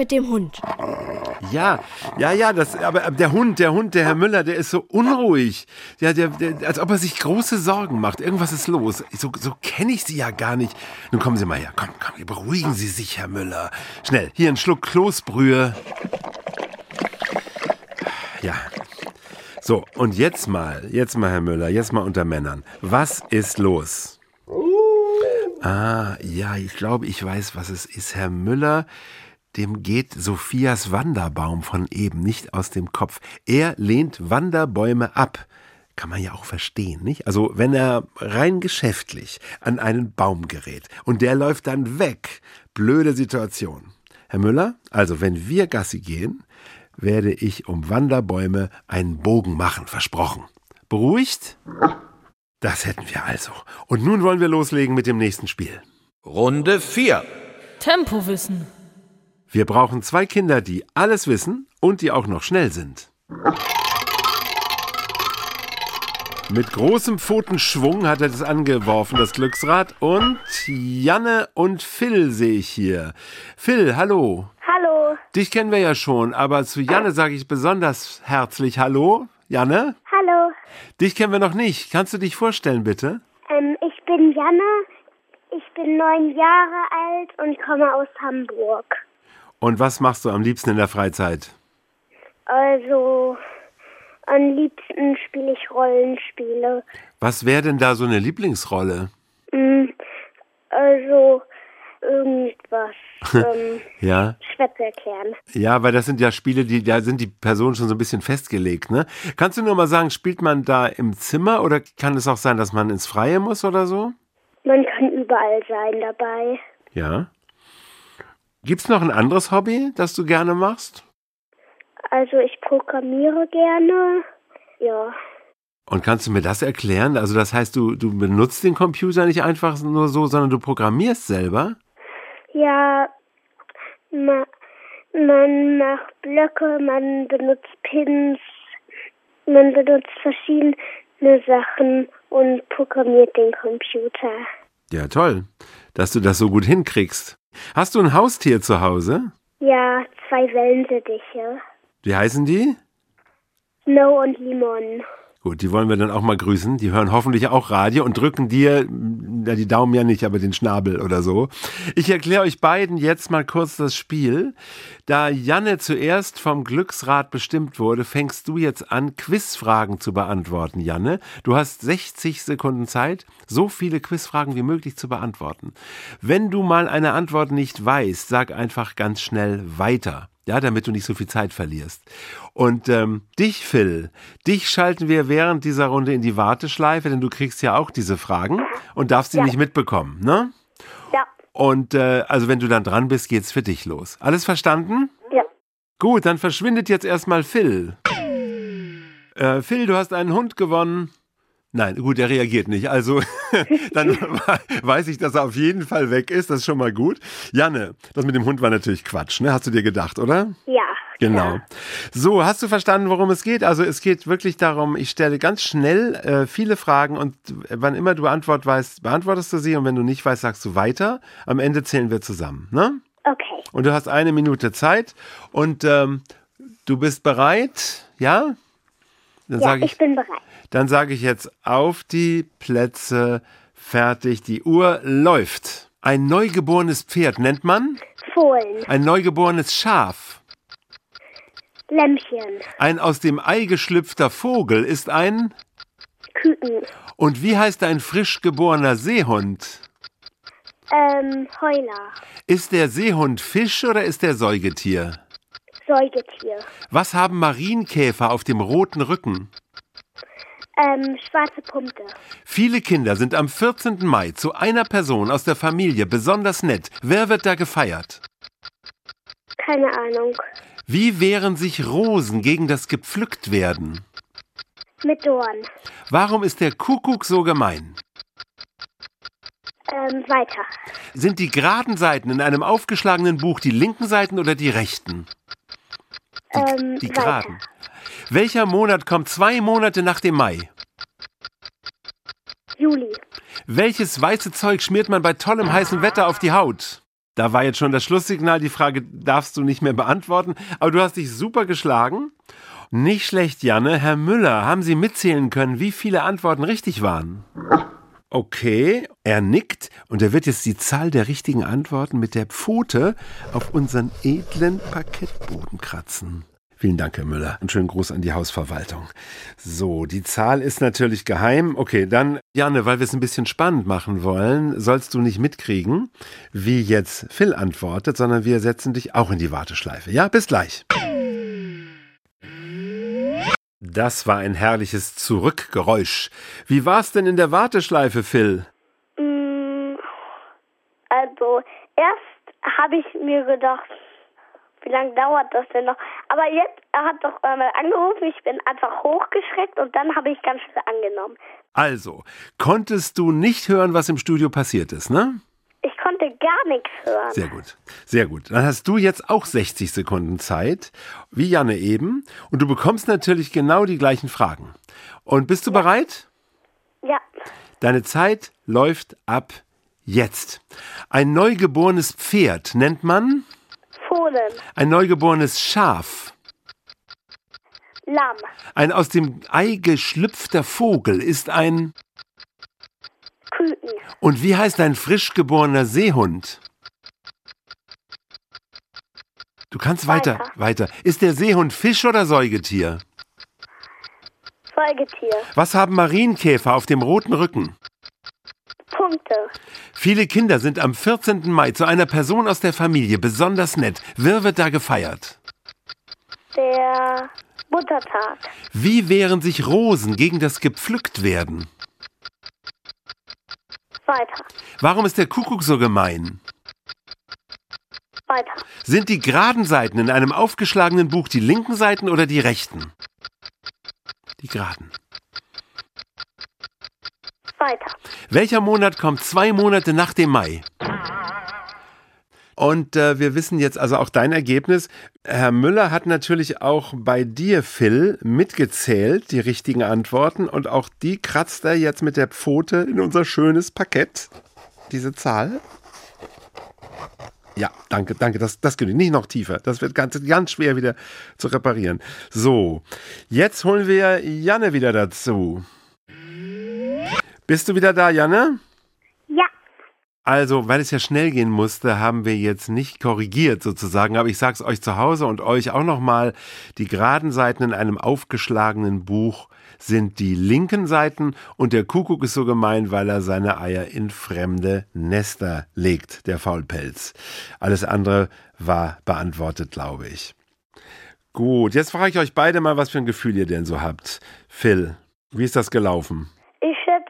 mit dem Hund. Ja, ja, ja, das, aber der Hund, der Hund, der Herr Müller, der ist so unruhig. Der, der, der, als ob er sich große Sorgen macht. Irgendwas ist los. So, so kenne ich Sie ja gar nicht. Nun kommen Sie mal her. Komm, komm, beruhigen Sie sich, Herr Müller. Schnell, hier ein Schluck Kloßbrühe. Ja. So, und jetzt mal, jetzt mal, Herr Müller, jetzt mal unter Männern. Was ist los? Ah, ja, ich glaube, ich weiß, was es ist. Herr Müller, dem geht Sophias Wanderbaum von eben nicht aus dem Kopf. Er lehnt Wanderbäume ab. Kann man ja auch verstehen, nicht? Also, wenn er rein geschäftlich an einen Baum gerät und der läuft dann weg, blöde Situation. Herr Müller, also wenn wir Gassi gehen, werde ich um Wanderbäume einen Bogen machen, versprochen. Beruhigt? Das hätten wir also. Und nun wollen wir loslegen mit dem nächsten Spiel. Runde 4. Tempowissen. Wir brauchen zwei Kinder, die alles wissen und die auch noch schnell sind. Mit großem Pfotenschwung hat er das angeworfen, das Glücksrad. Und Janne und Phil sehe ich hier. Phil, hallo. Hallo. Dich kennen wir ja schon, aber zu Janne sage ich besonders herzlich Hallo. Janne? Hallo. Dich kennen wir noch nicht. Kannst du dich vorstellen, bitte? Ähm, ich bin Janne. Ich bin neun Jahre alt und komme aus Hamburg. Und was machst du am liebsten in der Freizeit? Also, am liebsten spiele ich Rollenspiele. Was wäre denn da so eine Lieblingsrolle? Hm, also, irgendwas. ähm, Ja. schwer zu erklären. Ja, weil das sind ja Spiele, die, da sind die Personen schon so ein bisschen festgelegt, ne? Kannst du nur mal sagen, spielt man da im Zimmer oder kann es auch sein, dass man ins Freie muss oder so? Man kann überall sein dabei. Ja. Gibt's noch ein anderes Hobby, das du gerne machst? Also, ich programmiere gerne. Ja. Und kannst du mir das erklären? Also das heißt, du, du benutzt den Computer nicht einfach nur so, sondern du programmierst selber? Ja, ma, man macht Blöcke, man benutzt Pins, man benutzt verschiedene Sachen und programmiert den Computer. Ja, toll, dass du das so gut hinkriegst. Hast du ein Haustier zu Hause? Ja, zwei Wellensittiche. Wie heißen die? Snow und Limon. Gut, die wollen wir dann auch mal grüßen. Die hören hoffentlich auch Radio und drücken dir, ja, die Daumen ja nicht, aber den Schnabel oder so. Ich erkläre euch beiden jetzt mal kurz das Spiel. Da Janne zuerst vom Glücksrad bestimmt wurde, fängst du jetzt an, Quizfragen zu beantworten, Janne. Du hast 60 Sekunden Zeit, so viele Quizfragen wie möglich zu beantworten. Wenn du mal eine Antwort nicht weißt, sag einfach ganz schnell weiter. Ja, damit du nicht so viel Zeit verlierst. Und ähm, dich, Phil, dich schalten wir während dieser Runde in die Warteschleife, denn du kriegst ja auch diese Fragen und darfst sie Ja. nicht mitbekommen, ne? Ja. Und äh, also wenn du dann dran bist, geht's für dich los. Alles verstanden? Ja. Gut, dann verschwindet jetzt erstmal Phil. Äh, Phil, du hast einen Hund gewonnen. Nein, gut, er reagiert nicht. Also, dann weiß ich, dass er auf jeden Fall weg ist. Das ist schon mal gut. Janne, das mit dem Hund war natürlich Quatsch, ne? Hast du dir gedacht, oder? Ja. Genau. So, hast du verstanden, worum es geht? Also es geht wirklich darum, ich stelle ganz schnell äh, viele Fragen und wann immer du Antwort weißt, beantwortest du sie und wenn du nicht weißt, sagst du weiter. Am Ende zählen wir zusammen, ne? Okay. Und du hast eine Minute Zeit und ähm, du bist bereit, ja? Dann ja, ich ich, bin bereit. Dann sage ich jetzt auf die Plätze, fertig, die Uhr läuft. Ein neugeborenes Pferd nennt man? Fohlen. Ein neugeborenes Schaf. Lämmchen. Ein aus dem Ei geschlüpfter Vogel ist ein. Küken. Und wie heißt ein frisch geborener Seehund? Ähm, Heuler. Ist der Seehund Fisch oder ist der Säugetier? Säugetier. Was haben Marienkäfer auf dem roten Rücken? Ähm, schwarze Punkte. Viele Kinder sind am 14. Mai zu einer Person aus der Familie besonders nett. Wer wird da gefeiert? Keine Ahnung. Wie wehren sich Rosen gegen das Gepflücktwerden? Mit Dorn. Warum ist der Kuckuck so gemein? Ähm, weiter. Sind die geraden Seiten in einem aufgeschlagenen Buch die linken Seiten oder die rechten? ähm, Die weiter. Welcher Monat kommt zwei Monate nach dem Mai? Juli. Welches weiße Zeug schmiert man bei tollem heißem Wetter auf die Haut? Da war jetzt schon das Schlusssignal. Die Frage darfst du nicht mehr beantworten. Aber du hast dich super geschlagen. Nicht schlecht, Janne. Herr Müller, haben Sie mitzählen können, wie viele Antworten richtig waren? Okay, er nickt und er wird jetzt die Zahl der richtigen Antworten mit der Pfote auf unseren edlen Parkettboden kratzen. Vielen Dank, Herr Müller. Einen schönen Gruß an die Hausverwaltung. So, die Zahl ist natürlich geheim. Okay, dann, Janne, weil wir es ein bisschen spannend machen wollen, sollst du nicht mitkriegen, wie jetzt Phil antwortet, sondern wir setzen dich auch in die Warteschleife. Ja, bis gleich. Das war ein herrliches Zurückgeräusch. Wie war's denn in der Warteschleife, Phil? Mm, Also, erst habe ich mir gedacht, wie lange dauert das denn noch? Aber jetzt, er hat doch einmal angerufen, ich bin einfach hochgeschreckt und dann habe ich ganz schnell angenommen. Also, konntest du nicht hören, was im Studio passiert ist, ne? Ich konnte gar nichts hören. Sehr gut, sehr gut. Dann hast du jetzt auch 60 Sekunden Zeit, wie Janne eben, und du bekommst natürlich genau die gleichen Fragen. Und bist du bereit? Ja, Deine Zeit läuft ab jetzt. Ein neugeborenes Pferd nennt man Fohlen, ein neugeborenes Schaf. Lamm, Ein aus dem Ei geschlüpfter Vogel ist ein. Küken, Und wie heißt ein frisch geborener Seehund? Du kannst weiter, weiter. Ist der Seehund Fisch oder Säugetier? Säugetier, Was haben Marienkäfer auf dem roten Rücken? Punkte, Viele Kinder sind am 14. Mai zu einer Person aus der Familie besonders nett. Wer wird da gefeiert? der Muttertag, Wie wehren sich Rosen gegen das Gepflücktwerden? weiter, Warum ist der Kuckuck so gemein? weiter, Sind die geraden Seiten in einem aufgeschlagenen Buch die linken Seiten oder die rechten? Die geraden. Weiter. Welcher Monat kommt zwei Monate nach dem Mai? Und äh, wir wissen jetzt also auch dein Ergebnis. Herr Müller hat natürlich auch bei dir, Phil, mitgezählt, die richtigen Antworten. Und auch die kratzt er jetzt mit der Pfote in unser schönes Parkett. Diese Zahl. Ja, danke, danke. Das, das geht nicht noch tiefer. Das wird ganz, ganz schwer wieder zu reparieren. So, jetzt holen wir Janne wieder dazu. Bist du wieder da, Janne? Ja. Also, weil es ja schnell gehen musste, haben wir jetzt nicht korrigiert sozusagen, aber ich sag's euch zu Hause und euch auch nochmal, die geraden Seiten in einem aufgeschlagenen Buch sind die linken Seiten und der Kuckuck ist so gemein, weil er seine Eier in fremde Nester legt, der Faulpelz. Alles andere war beantwortet, glaube ich. Gut, jetzt frage ich euch beide mal, was für ein Gefühl ihr denn so habt. Phil, wie ist das gelaufen?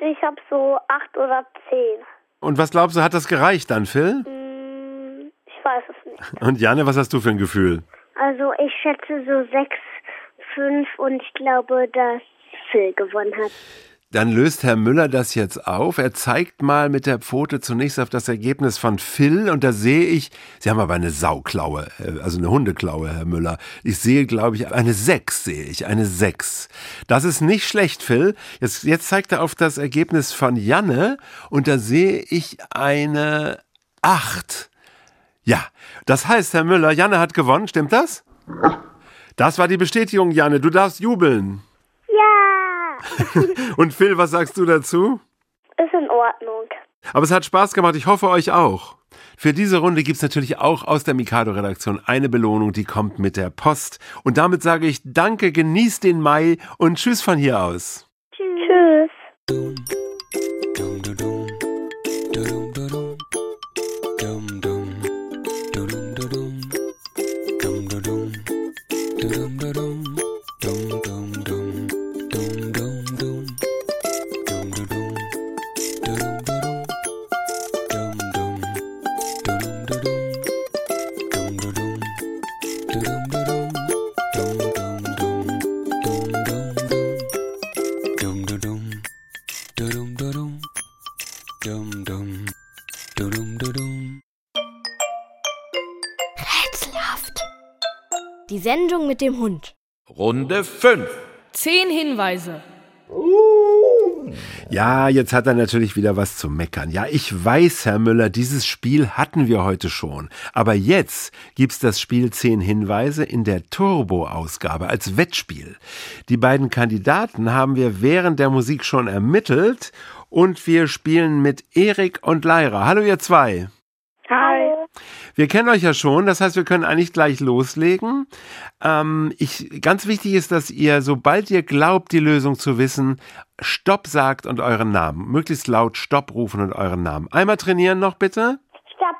Ich habe so acht oder zehn. Und was glaubst du, hat das gereicht dann, Phil? Mm, Ich weiß es nicht. Und Janne, was hast du für ein Gefühl? Also ich schätze so sechs, fünf und ich glaube, dass Phil gewonnen hat. Dann löst Herr Müller das jetzt auf. Er zeigt mal mit der Pfote zunächst auf das Ergebnis von Phil und da sehe ich, Sie haben aber eine Sauklaue, äh, also eine Hundeklaue, Herr Müller. Ich sehe, glaube ich, eine Sechs sehe ich, eine Sechs. Das ist nicht schlecht, Phil. Jetzt, jetzt zeigt er auf das Ergebnis von Janne und da sehe ich eine Acht. Ja, das heißt, Herr Müller, Janne hat gewonnen, stimmt das? Das war die Bestätigung, Janne. Du darfst jubeln. Und Phil, was sagst du dazu? ist in Ordnung. Aber es hat Spaß gemacht, ich hoffe euch auch. Für diese Runde gibt's natürlich auch aus der Mikado-Redaktion eine Belohnung, die kommt mit der Post. Und damit sage ich Danke, genießt den Mai und Tschüss von hier aus. Mit dem Hund. Runde 5. Zehn Hinweise. Ja, jetzt hat er natürlich wieder was zu meckern. Ja, ich weiß, Herr Müller, dieses Spiel hatten wir heute schon. Aber jetzt gibt's das Spiel 10 Hinweise in der Turbo-Ausgabe als Wettspiel. Die beiden Kandidaten haben wir während der Musik schon ermittelt und wir spielen mit Erik und Leira. Hallo ihr zwei. Wir kennen euch ja schon, das heißt, wir können eigentlich gleich loslegen. Ähm, ich, ganz wichtig ist, dass ihr, sobald ihr glaubt, die Lösung zu wissen, Stopp sagt und euren Namen. Möglichst laut Stopp rufen und euren Namen. Einmal trainieren noch bitte.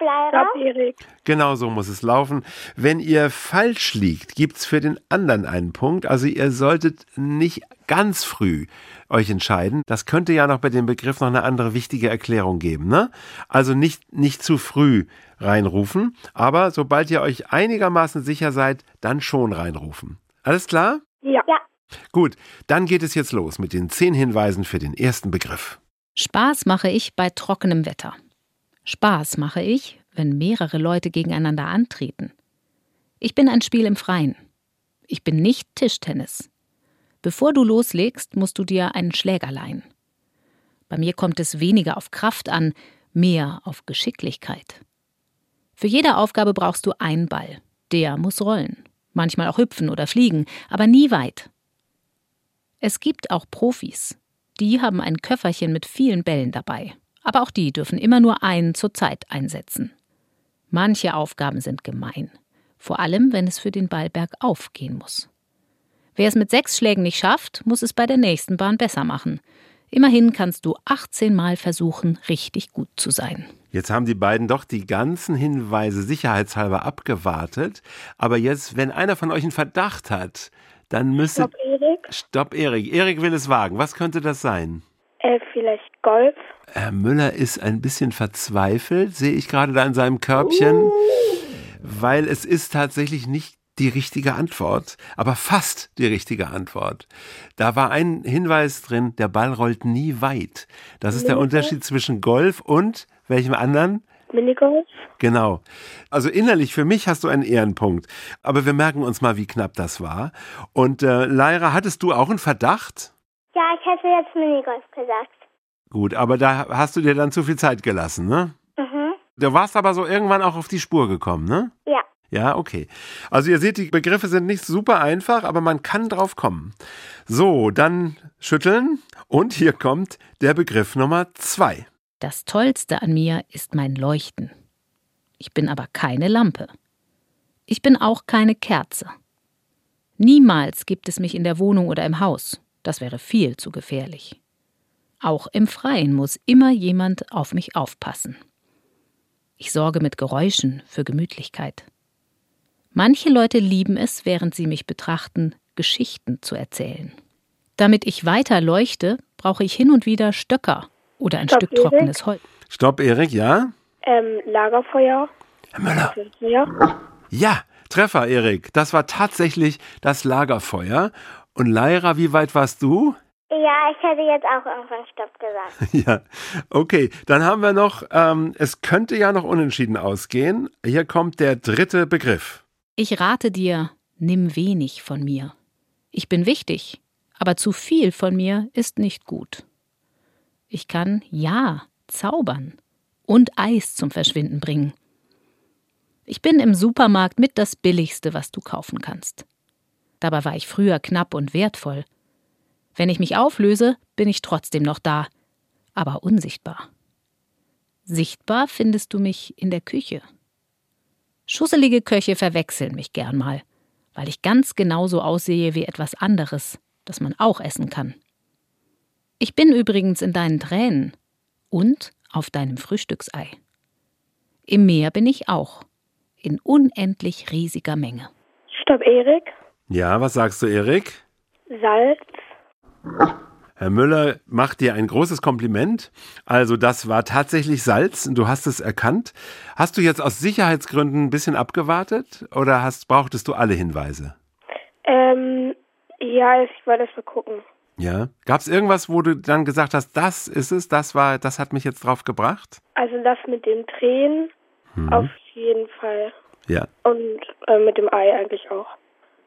Stopp, Erik. Genau so muss es laufen. Wenn ihr falsch liegt, gibt's für den anderen einen Punkt. Also ihr solltet nicht ganz früh euch entscheiden. Das könnte ja noch bei dem Begriff noch eine andere wichtige Erklärung geben. Ne? Also nicht, nicht zu früh reinrufen, aber sobald ihr euch einigermaßen sicher seid, dann schon reinrufen. Alles klar? Ja. Ja. Gut, dann geht es jetzt los mit den zehn Hinweisen für den ersten Begriff. Spaß mache ich bei trockenem Wetter. Spaß mache ich, wenn mehrere Leute gegeneinander antreten. Ich bin ein Spiel im Freien. Ich bin nicht Tischtennis. Bevor du loslegst, musst du dir einen Schläger leihen. Bei mir kommt es weniger auf Kraft an, mehr auf Geschicklichkeit. Für jede Aufgabe brauchst du einen Ball. Der muss rollen. Manchmal auch hüpfen oder fliegen, aber nie weit. Es gibt auch Profis. Die haben ein Köfferchen mit vielen Bällen dabei. Aber auch die dürfen immer nur einen zur Zeit einsetzen. Manche Aufgaben sind gemein. Vor allem, wenn es für den Ball bergauf gehen muss. Wer es mit sechs Schlägen nicht schafft, muss es bei der nächsten Bahn besser machen. Immerhin kannst du 18 Mal versuchen, richtig gut zu sein. Jetzt haben die beiden doch die ganzen Hinweise sicherheitshalber abgewartet. Aber jetzt, wenn einer von euch einen Verdacht hat, dann müsste. Stopp, Erik. Stopp, Erik. Erik will es wagen. Was könnte das sein? Äh, vielleicht Golf. Herr Müller ist ein bisschen verzweifelt, sehe ich gerade da in seinem Körbchen, weil es ist tatsächlich nicht die richtige Antwort, aber fast die richtige Antwort. Da war ein Hinweis drin, der Ball rollt nie weit. Das ist der? Unterschied zwischen Golf und welchem anderen? Minigolf. Genau. Also innerlich für mich hast du einen Ehrenpunkt. Aber wir merken uns mal, wie knapp das war. Und äh, Lyra, hattest du auch einen Verdacht? Ja, ich hätte jetzt Minigolf gesagt. Gut, aber da hast du dir dann zu viel Zeit gelassen, ne? Mhm. Du warst aber so irgendwann auch auf die Spur gekommen, ne? Ja. Ja, okay. Also ihr seht, die Begriffe sind nicht super einfach, aber man kann drauf kommen. So, dann schütteln und hier kommt der Begriff Nummer zwei. Das Tollste an mir ist mein Leuchten. Ich bin aber keine Lampe. Ich bin auch keine Kerze. Niemals gibt es mich in der Wohnung oder im Haus. Das wäre viel zu gefährlich. Auch im Freien muss immer jemand auf mich aufpassen. Ich sorge mit Geräuschen für Gemütlichkeit. Manche Leute lieben es, während sie mich betrachten, Geschichten zu erzählen. Damit ich weiter leuchte, brauche ich hin und wieder Stöcker oder ein Stopp, Stück Erik. trockenes Holz. Stopp, Erik, ja? Ähm, Lagerfeuer. Herr Müller. Ja. Ja, Treffer, Erik. Das war tatsächlich das Lagerfeuer. Und Lyra, wie weit warst du? Ja, ich hätte jetzt auch irgendwann Stopp gesagt. Ja, okay. Dann haben wir noch, ähm, es könnte ja noch unentschieden ausgehen. Hier kommt der dritte Begriff. Ich rate dir, nimm wenig von mir. Ich bin wichtig, aber zu viel von mir ist nicht gut. Ich kann, ja, zaubern und Eis zum Verschwinden bringen. Ich bin im Supermarkt mit das Billigste, was du kaufen kannst. Dabei war ich früher knapp und wertvoll. Wenn ich mich auflöse, bin ich trotzdem noch da, aber unsichtbar. Sichtbar findest du mich in der Küche. Schusselige Köche verwechseln mich gern mal, weil ich ganz genauso aussehe wie etwas anderes, das man auch essen kann. Ich bin übrigens in deinen Tränen und auf deinem Frühstücksei. Im Meer bin ich auch, in unendlich riesiger Menge. Stopp, Erik. Ja, was sagst du, Erik? Salz. Herr Müller macht dir ein großes Kompliment. Also das war tatsächlich Salz. Du hast es erkannt. Hast du jetzt aus Sicherheitsgründen ein bisschen abgewartet oder hast, brauchtest du alle Hinweise? Ähm, ja, ich wollte das mal gucken. Ja. Gab es irgendwas, wo du dann gesagt hast, das ist es, das war, das hat mich jetzt drauf gebracht? Also das mit den Tränen Mhm. auf jeden Fall. Ja. Und äh, mit dem Ei eigentlich auch.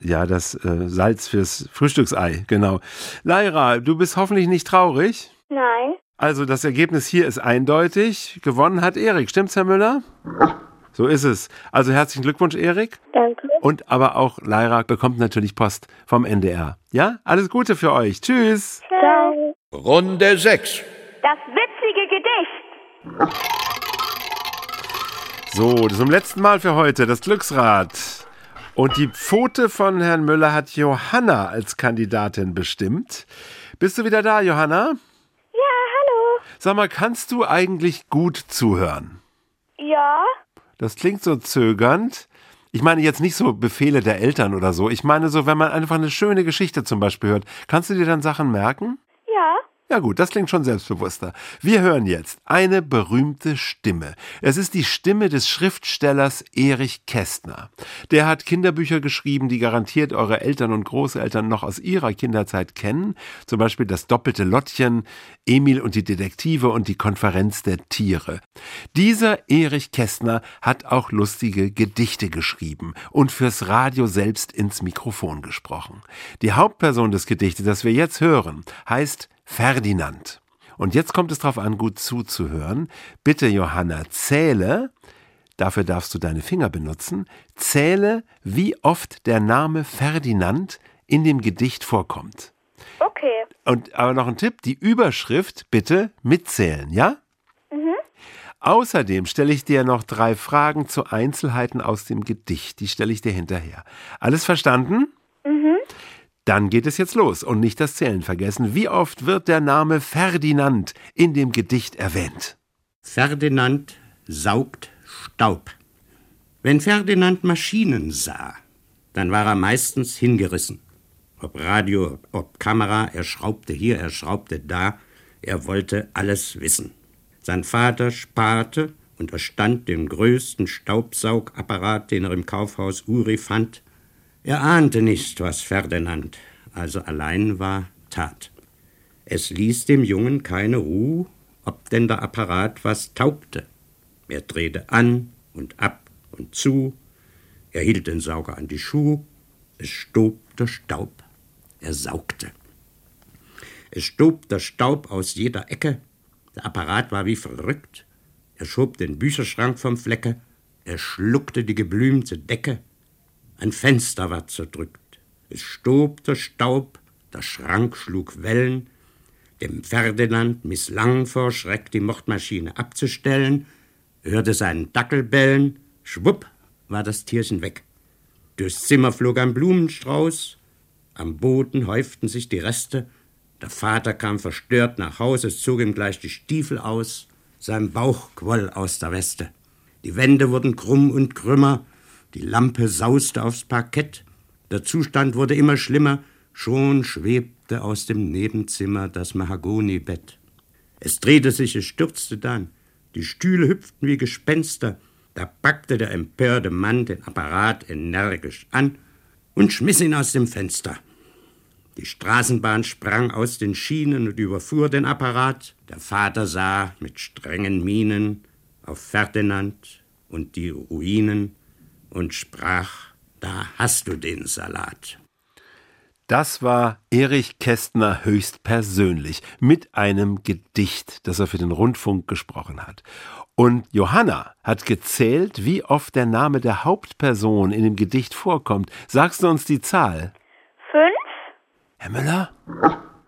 Ja, das äh, Salz fürs Frühstücksei, genau. Lyra, du bist hoffentlich nicht traurig. Nein. Also das Ergebnis hier ist eindeutig. Gewonnen hat Erik. Stimmt's, Herr Müller? So ist es. Also herzlichen Glückwunsch, Erik. Danke. Und aber auch Lyra bekommt natürlich Post vom NDR. Ja? Alles Gute für euch. Tschüss. Ciao. Runde 6. Das witzige Gedicht. So, das zum letzten Mal für heute, das Glücksrad. Und die Pfote von Herrn Müller hat Johanna als Kandidatin bestimmt. Bist du wieder da, Johanna? Ja, hallo. Sag mal, kannst du eigentlich gut zuhören? Ja. Das klingt so zögernd. Ich meine jetzt nicht so Befehle der Eltern oder so. Ich meine so, wenn man einfach eine schöne Geschichte zum Beispiel hört. Kannst du dir dann Sachen merken? Ja gut, das klingt schon selbstbewusster. Wir hören jetzt eine berühmte Stimme. Es ist die Stimme des Schriftstellers Erich Kästner. Der hat Kinderbücher geschrieben, die garantiert eure Eltern und Großeltern noch aus ihrer Kinderzeit kennen. Zum Beispiel das doppelte Lottchen, Emil und die Detektive und die Konferenz der Tiere. Dieser Erich Kästner hat auch lustige Gedichte geschrieben und fürs Radio selbst ins Mikrofon gesprochen. Die Hauptperson des Gedichtes, das wir jetzt hören, heißt Ferdinand. Und jetzt kommt es darauf an, gut zuzuhören. Bitte, Johanna, zähle, dafür darfst du deine Finger benutzen, zähle, wie oft der Name Ferdinand in dem Gedicht vorkommt. Okay. Und aber noch ein Tipp, die Überschrift bitte mitzählen, ja? Mhm. Außerdem stelle ich dir noch drei Fragen zu Einzelheiten aus dem Gedicht. Die stelle ich dir hinterher. Alles verstanden? Mhm. Dann geht es jetzt los und nicht das Zählen vergessen. Wie oft wird der Name Ferdinand in dem Gedicht erwähnt? Ferdinand saugt Staub. Wenn Ferdinand Maschinen sah, dann war er meistens hingerissen. Ob Radio, ob Kamera, er schraubte hier, er schraubte da, er wollte alles wissen. Sein Vater sparte und erstand den größten Staubsaugapparat, den er im Kaufhaus Uri fand. Er ahnte nicht, was Ferdinand also allein war, tat. Es ließ dem Jungen keine Ruhe, ob denn der Apparat was taugte. Er drehte an und ab und zu, er hielt den Sauger an die Schuhe, es stob der Staub, er saugte. Es stob der Staub aus jeder Ecke, der Apparat war wie verrückt, er schob den Bücherschrank vom Flecke, er schluckte die geblümte Decke, ein Fenster war zerdrückt, es stob der Staub, der Schrank schlug Wellen, dem Ferdinand misslang vor Schreck die Mordmaschine abzustellen, hörte seinen Dackel bellen, schwupp war das Tierchen weg. Durchs Zimmer flog ein Blumenstrauß, am Boden häuften sich die Reste, der Vater kam verstört nach Hause, es zog ihm gleich die Stiefel aus, sein Bauch quoll aus der Weste. Die Wände wurden krumm und krümmer, die Lampe sauste aufs Parkett, der Zustand wurde immer schlimmer, schon schwebte aus dem Nebenzimmer das Mahagonibett. Es drehte sich, es stürzte dann, die Stühle hüpften wie Gespenster, da packte der empörte Mann den Apparat energisch an und schmiss ihn aus dem Fenster. Die Straßenbahn sprang aus den Schienen und überfuhr den Apparat. Der Vater sah mit strengen Mienen auf Ferdinand und die Ruinen und sprach, da hast du den Salat. Das war Erich Kästner höchstpersönlich mit einem Gedicht, das er für den Rundfunk gesprochen hat. Und Johanna hat gezählt, wie oft der Name der Hauptperson in dem Gedicht vorkommt. Sagst du uns die Zahl? Fünf? Herr Müller?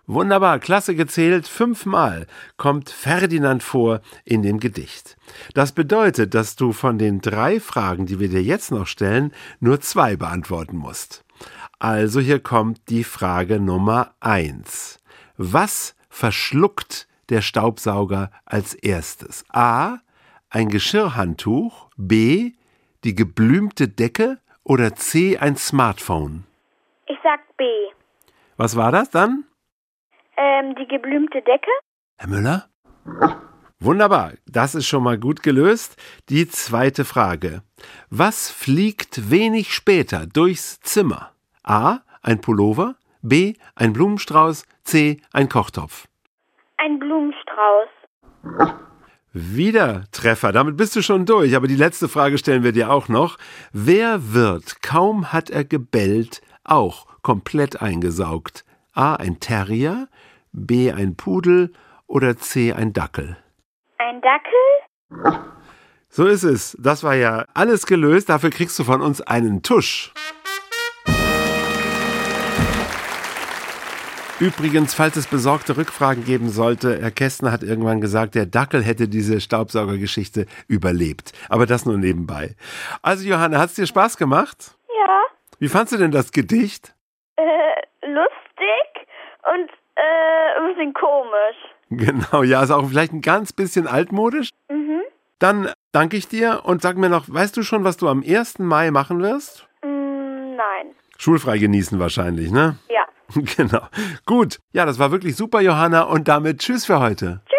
Wunderbar, klasse gezählt. Fünfmal kommt Ferdinand vor in dem Gedicht. Das bedeutet, dass du von den drei Fragen, die wir dir jetzt noch stellen, nur zwei beantworten musst. Also hier kommt die Frage Nummer eins. Was verschluckt der Staubsauger als erstes? A. Ein Geschirrhandtuch. B. Die geblümte Decke. Oder C. Ein Smartphone. Ich sag B. Was war das dann? Ähm, die geblümte Decke? Herr Müller? Wunderbar, das ist schon mal gut gelöst. Die zweite Frage. Was fliegt wenig später durchs Zimmer? A. Ein Pullover. B. Ein Blumenstrauß. C. Ein Kochtopf. Ein Blumenstrauß. Wieder Treffer, damit bist du schon durch. Aber die letzte Frage stellen wir dir auch noch. Wer wird, kaum hat er gebellt, auch komplett eingesaugt? A. Ein Terrier. B. Ein Pudel. oder C. ein Dackel? Ein Dackel? So ist es. Das war ja alles gelöst. Dafür kriegst du von uns einen Tusch. Übrigens, falls es besorgte Rückfragen geben sollte, Herr Kästner hat irgendwann gesagt, der Dackel hätte diese Staubsaugergeschichte überlebt. Aber das nur nebenbei. Also Johanna, hat es dir Spaß gemacht? Ja. Wie fandst du denn das Gedicht? Äh, lustig und äh, ein bisschen komisch. Genau, ja, ist auch vielleicht ein ganz bisschen altmodisch. Mhm. Dann danke ich dir und sag mir noch, weißt du schon, was du am 1. Mai machen wirst? Mm, nein. Schulfrei genießen wahrscheinlich, ne? Ja. Genau. Gut. Ja, das war wirklich super, Johanna. Und damit Tschüss für heute. Tschüss.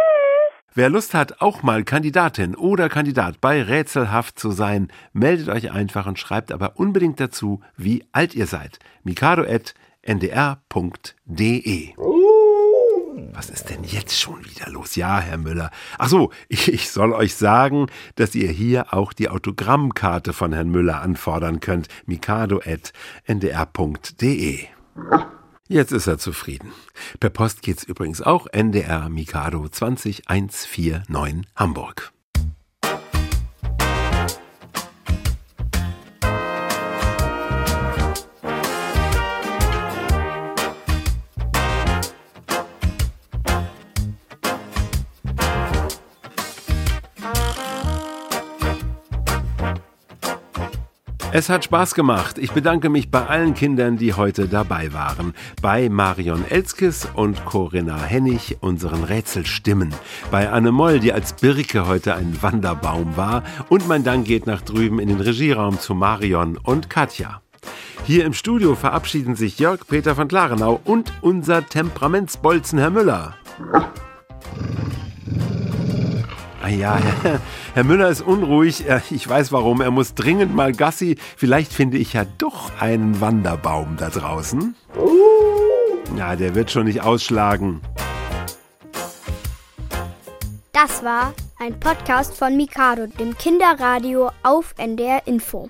Wer Lust hat, auch mal Kandidatin oder Kandidat bei Rätselhaft zu sein, meldet euch einfach und schreibt aber unbedingt dazu, wie alt ihr seid. mikado.ndr.de was ist denn jetzt schon wieder los? Ja, Herr Müller. Ach so, ich, ich soll euch sagen, dass ihr hier auch die Autogrammkarte von Herrn Müller anfordern könnt. mikado.ndr.de. Jetzt ist er zufrieden. Per Post geht's übrigens auch NDR Mikado 20149 Hamburg. Es hat Spaß gemacht. Ich bedanke mich bei allen Kindern, die heute dabei waren. Bei Marion Elskes und Corinna Hennig, unseren Rätselstimmen. Bei Anne Moll, die als Birke heute ein Wanderbaum war. Und mein Dank geht nach drüben in den Regieraum zu Marion und Katja. Hier im Studio verabschieden sich Jörg Peter von Klarenau und unser Temperamentsbolzen Herr Müller. Ah ja, Herr, Herr Müller ist unruhig. Ich weiß warum. Er muss dringend mal Gassi. Vielleicht finde ich ja doch einen Wanderbaum da draußen. Ja, der wird schon nicht ausschlagen. Das war ein Podcast von Mikado, dem Kinderradio auf NDR Info.